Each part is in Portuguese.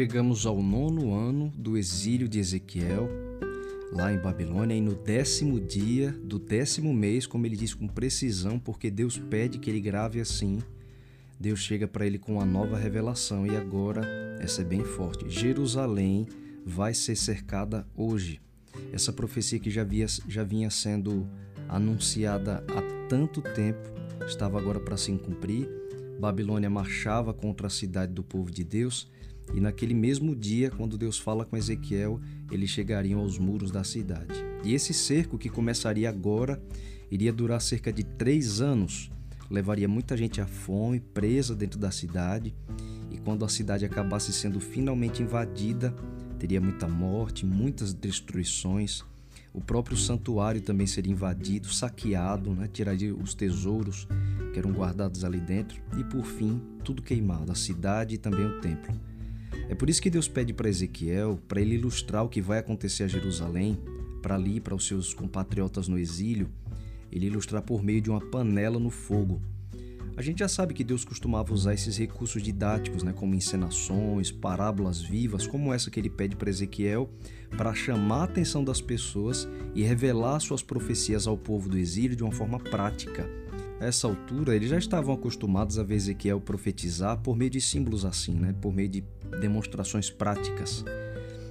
Chegamos ao nono ano do exílio de Ezequiel, lá em Babilônia, e no décimo dia do décimo mês, como ele diz com precisão, porque Deus pede que ele grave assim, Deus chega para ele com uma nova revelação, e agora essa é bem forte: Jerusalém vai ser cercada hoje. Essa profecia que já, via, já vinha sendo anunciada há tanto tempo estava agora para se cumprir. Babilônia marchava contra a cidade do povo de Deus e naquele mesmo dia, quando Deus fala com Ezequiel, eles chegariam aos muros da cidade. E esse cerco, que começaria agora, iria durar cerca de três anos, levaria muita gente à fome, presa dentro da cidade, e quando a cidade acabasse sendo finalmente invadida, teria muita morte, muitas destruições. O próprio santuário também seria invadido, saqueado, né? tiraria os tesouros que eram guardados ali dentro, e por fim, tudo queimado, a cidade e também o templo. É por isso que Deus pede para Ezequiel, para ele ilustrar o que vai acontecer a Jerusalém, para ali, para os seus compatriotas no exílio, ele ilustrar por meio de uma panela no fogo. A gente já sabe que Deus costumava usar esses recursos didáticos, né, como encenações, parábolas vivas, como essa que ele pede para Ezequiel, para chamar a atenção das pessoas e revelar suas profecias ao povo do exílio de uma forma prática. Essa altura, eles já estavam acostumados a ver Ezequiel profetizar por meio de símbolos assim, né? por meio de demonstrações práticas.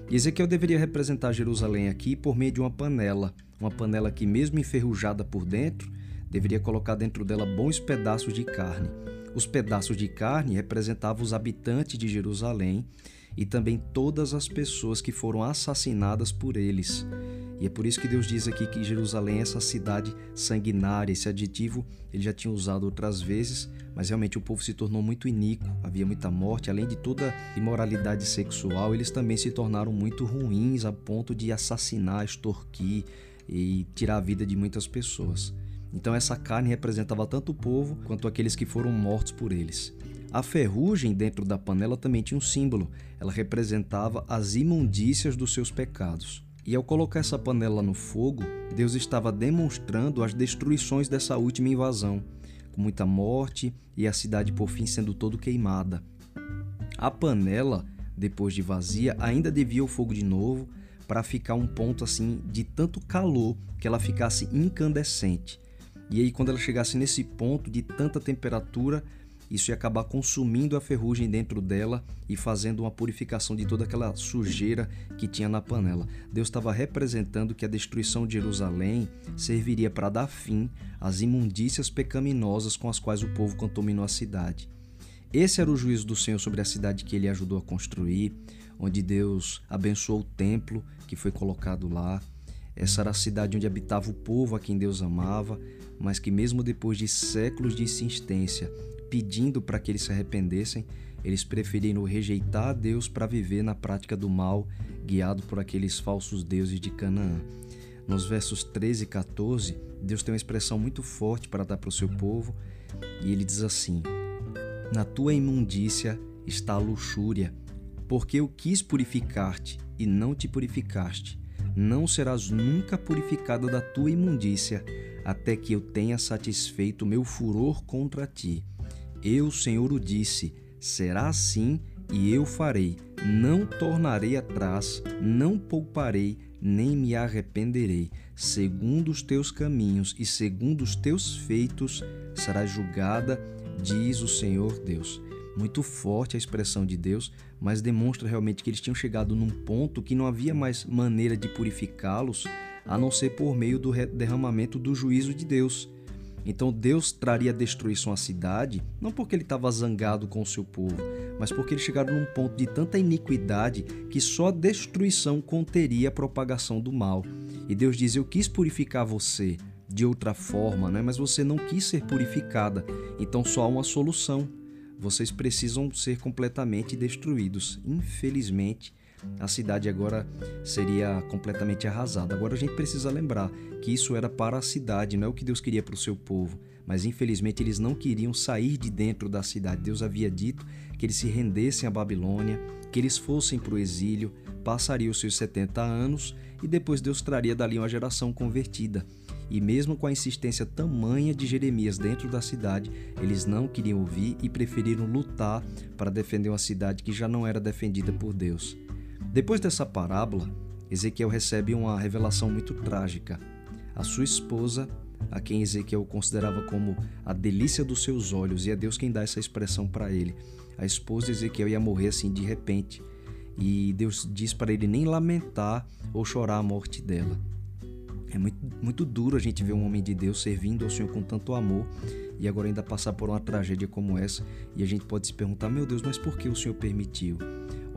E Ezequiel deveria representar Jerusalém aqui por meio de uma panela, uma panela que, mesmo enferrujada por dentro, deveria colocar dentro dela bons pedaços de carne. Os pedaços de carne representavam os habitantes de Jerusalém e também todas as pessoas que foram assassinadas por eles. E é por isso que Deus diz aqui que Jerusalém é essa cidade sanguinária. Esse adjetivo ele já tinha usado outras vezes, mas realmente o povo se tornou muito iníquo, havia muita morte, além de toda imoralidade sexual, eles também se tornaram muito ruins a ponto de assassinar, extorquir e tirar a vida de muitas pessoas. Então essa carne representava tanto o povo quanto aqueles que foram mortos por eles. A ferrugem dentro da panela também tinha um símbolo. Ela representava as imundícias dos seus pecados. E ao colocar essa panela no fogo, Deus estava demonstrando as destruições dessa última invasão, com muita morte e a cidade por fim sendo todo queimada. A panela, depois de vazia, ainda devia o fogo de novo para ficar um ponto assim de tanto calor que ela ficasse incandescente. E aí quando ela chegasse nesse ponto de tanta temperatura, isso ia acabar consumindo a ferrugem dentro dela e fazendo uma purificação de toda aquela sujeira que tinha na panela. Deus estava representando que a destruição de Jerusalém serviria para dar fim às imundícias pecaminosas com as quais o povo contaminou a cidade. Esse era o juízo do Senhor sobre a cidade que ele ajudou a construir, onde Deus abençoou o templo que foi colocado lá. Essa era a cidade onde habitava o povo a quem Deus amava, mas que, mesmo depois de séculos de insistência, pedindo para que eles se arrependessem, eles preferiram rejeitar Deus para viver na prática do mal, guiado por aqueles falsos deuses de Canaã. Nos versos 13 e 14, Deus tem uma expressão muito forte para dar para o seu povo, e ele diz assim: Na tua imundícia está a luxúria, porque eu quis purificar-te e não te purificaste. Não serás nunca purificada da tua imundícia, até que eu tenha satisfeito meu furor contra ti. Eu, Senhor, o disse: será assim e eu farei. Não tornarei atrás, não pouparei, nem me arrependerei. Segundo os teus caminhos e segundo os teus feitos serás julgada, diz o Senhor Deus. Muito forte a expressão de Deus, mas demonstra realmente que eles tinham chegado num ponto que não havia mais maneira de purificá-los a não ser por meio do derramamento do juízo de Deus. Então Deus traria destruição à cidade, não porque ele estava zangado com o seu povo, mas porque eles chegaram num ponto de tanta iniquidade que só a destruição conteria a propagação do mal. E Deus diz: Eu quis purificar você de outra forma, né? mas você não quis ser purificada. Então só há uma solução. Vocês precisam ser completamente destruídos. Infelizmente, a cidade agora seria completamente arrasada. Agora a gente precisa lembrar que isso era para a cidade, não é o que Deus queria para o seu povo. Mas infelizmente eles não queriam sair de dentro da cidade. Deus havia dito que eles se rendessem à Babilônia, que eles fossem para o exílio, passariam os seus 70 anos e depois Deus traria dali uma geração convertida. E mesmo com a insistência tamanha de Jeremias dentro da cidade, eles não queriam ouvir e preferiram lutar para defender uma cidade que já não era defendida por Deus. Depois dessa parábola, Ezequiel recebe uma revelação muito trágica. A sua esposa, a quem Ezequiel considerava como a delícia dos seus olhos, e é Deus quem dá essa expressão para ele. A esposa de Ezequiel ia morrer assim de repente, e Deus diz para ele nem lamentar ou chorar a morte dela. É muito, muito duro a gente ver um homem de Deus servindo ao Senhor com tanto amor e agora ainda passar por uma tragédia como essa. E a gente pode se perguntar: meu Deus, mas por que o Senhor permitiu?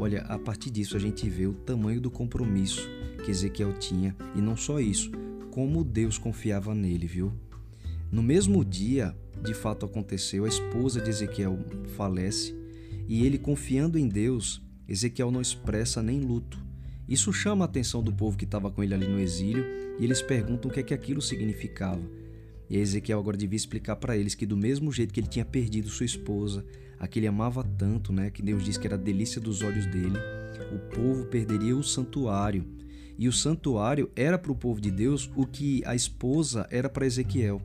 Olha, a partir disso a gente vê o tamanho do compromisso que Ezequiel tinha e não só isso, como Deus confiava nele, viu? No mesmo dia, de fato aconteceu, a esposa de Ezequiel falece e ele, confiando em Deus, Ezequiel não expressa nem luto. Isso chama a atenção do povo que estava com ele ali no exílio e eles perguntam o que é que aquilo significava. E Ezequiel agora devia explicar para eles que do mesmo jeito que ele tinha perdido sua esposa, a que ele amava tanto, né, que Deus disse que era a delícia dos olhos dele, o povo perderia o santuário. E o santuário era para o povo de Deus o que a esposa era para Ezequiel.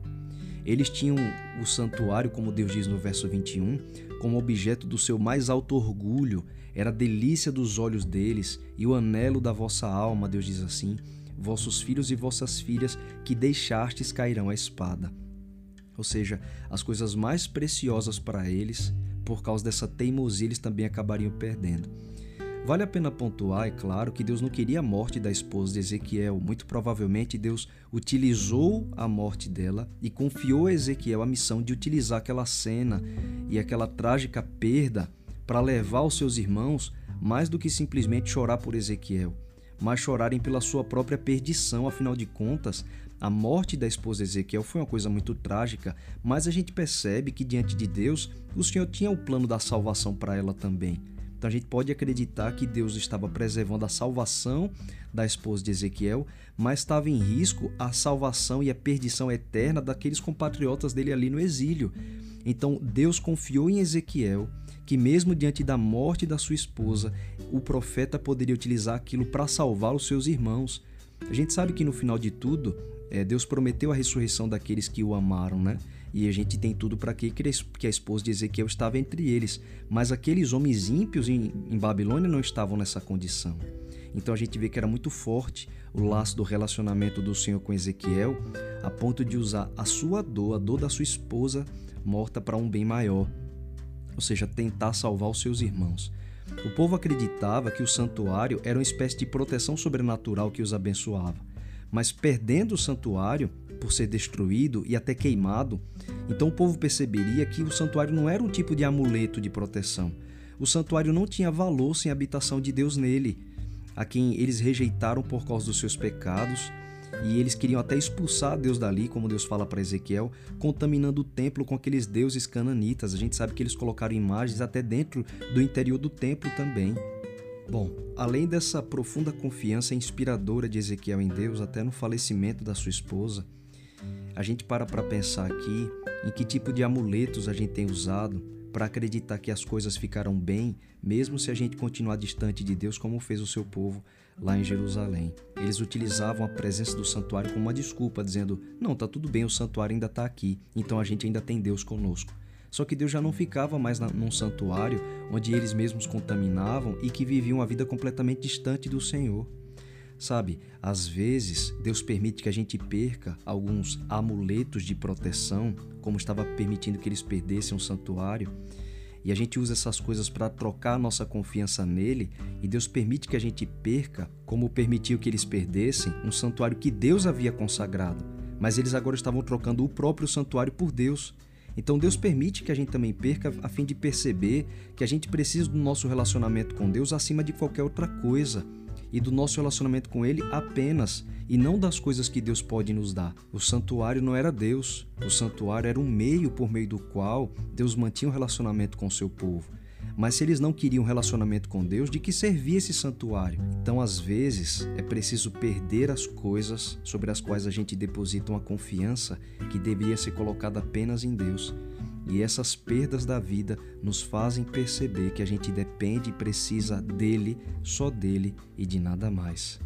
Eles tinham o santuário, como Deus diz no verso 21, como objeto do seu mais alto orgulho, era a delícia dos olhos deles e o anelo da vossa alma, Deus diz assim: vossos filhos e vossas filhas que deixastes cairão a espada. Ou seja, as coisas mais preciosas para eles, por causa dessa teimosia, eles também acabariam perdendo. Vale a pena pontuar, é claro, que Deus não queria a morte da esposa de Ezequiel. Muito provavelmente Deus utilizou a morte dela e confiou a Ezequiel a missão de utilizar aquela cena e aquela trágica perda para levar os seus irmãos mais do que simplesmente chorar por Ezequiel, mas chorarem pela sua própria perdição. Afinal de contas, a morte da esposa Ezequiel foi uma coisa muito trágica, mas a gente percebe que diante de Deus, o Senhor tinha o plano da salvação para ela também. Então a gente pode acreditar que Deus estava preservando a salvação da esposa de Ezequiel, mas estava em risco a salvação e a perdição eterna daqueles compatriotas dele ali no exílio. Então Deus confiou em Ezequiel que, mesmo diante da morte da sua esposa, o profeta poderia utilizar aquilo para salvar os seus irmãos. A gente sabe que no final de tudo, é, Deus prometeu a ressurreição daqueles que o amaram, né? E a gente tem tudo para que, que a esposa de Ezequiel estava entre eles. Mas aqueles homens ímpios em, em Babilônia não estavam nessa condição. Então a gente vê que era muito forte o laço do relacionamento do Senhor com Ezequiel, a ponto de usar a sua dor, a dor da sua esposa morta para um bem maior, ou seja, tentar salvar os seus irmãos. O povo acreditava que o santuário era uma espécie de proteção sobrenatural que os abençoava, mas perdendo o santuário, por ser destruído e até queimado, então o povo perceberia que o santuário não era um tipo de amuleto de proteção. O santuário não tinha valor sem a habitação de Deus nele, a quem eles rejeitaram por causa dos seus pecados, e eles queriam até expulsar Deus dali, como Deus fala para Ezequiel, contaminando o templo com aqueles deuses cananitas. A gente sabe que eles colocaram imagens até dentro do interior do templo também. Bom, além dessa profunda confiança inspiradora de Ezequiel em Deus, até no falecimento da sua esposa, a gente para para pensar aqui em que tipo de amuletos a gente tem usado para acreditar que as coisas ficarão bem, mesmo se a gente continuar distante de Deus, como fez o seu povo lá em Jerusalém. Eles utilizavam a presença do santuário como uma desculpa, dizendo: Não, tá tudo bem, o santuário ainda está aqui, então a gente ainda tem Deus conosco. Só que Deus já não ficava mais num santuário onde eles mesmos contaminavam e que viviam uma vida completamente distante do Senhor. Sabe, às vezes Deus permite que a gente perca alguns amuletos de proteção, como estava permitindo que eles perdessem um santuário, e a gente usa essas coisas para trocar nossa confiança nele, e Deus permite que a gente perca, como permitiu que eles perdessem, um santuário que Deus havia consagrado, mas eles agora estavam trocando o próprio santuário por Deus. Então Deus permite que a gente também perca a fim de perceber que a gente precisa do nosso relacionamento com Deus acima de qualquer outra coisa e do nosso relacionamento com Ele apenas, e não das coisas que Deus pode nos dar. O santuário não era Deus, o santuário era um meio por meio do qual Deus mantinha um relacionamento com o seu povo. Mas se eles não queriam relacionamento com Deus, de que servia esse santuário? Então, às vezes, é preciso perder as coisas sobre as quais a gente deposita uma confiança que deveria ser colocada apenas em Deus. E essas perdas da vida nos fazem perceber que a gente depende e precisa dele, só dele e de nada mais.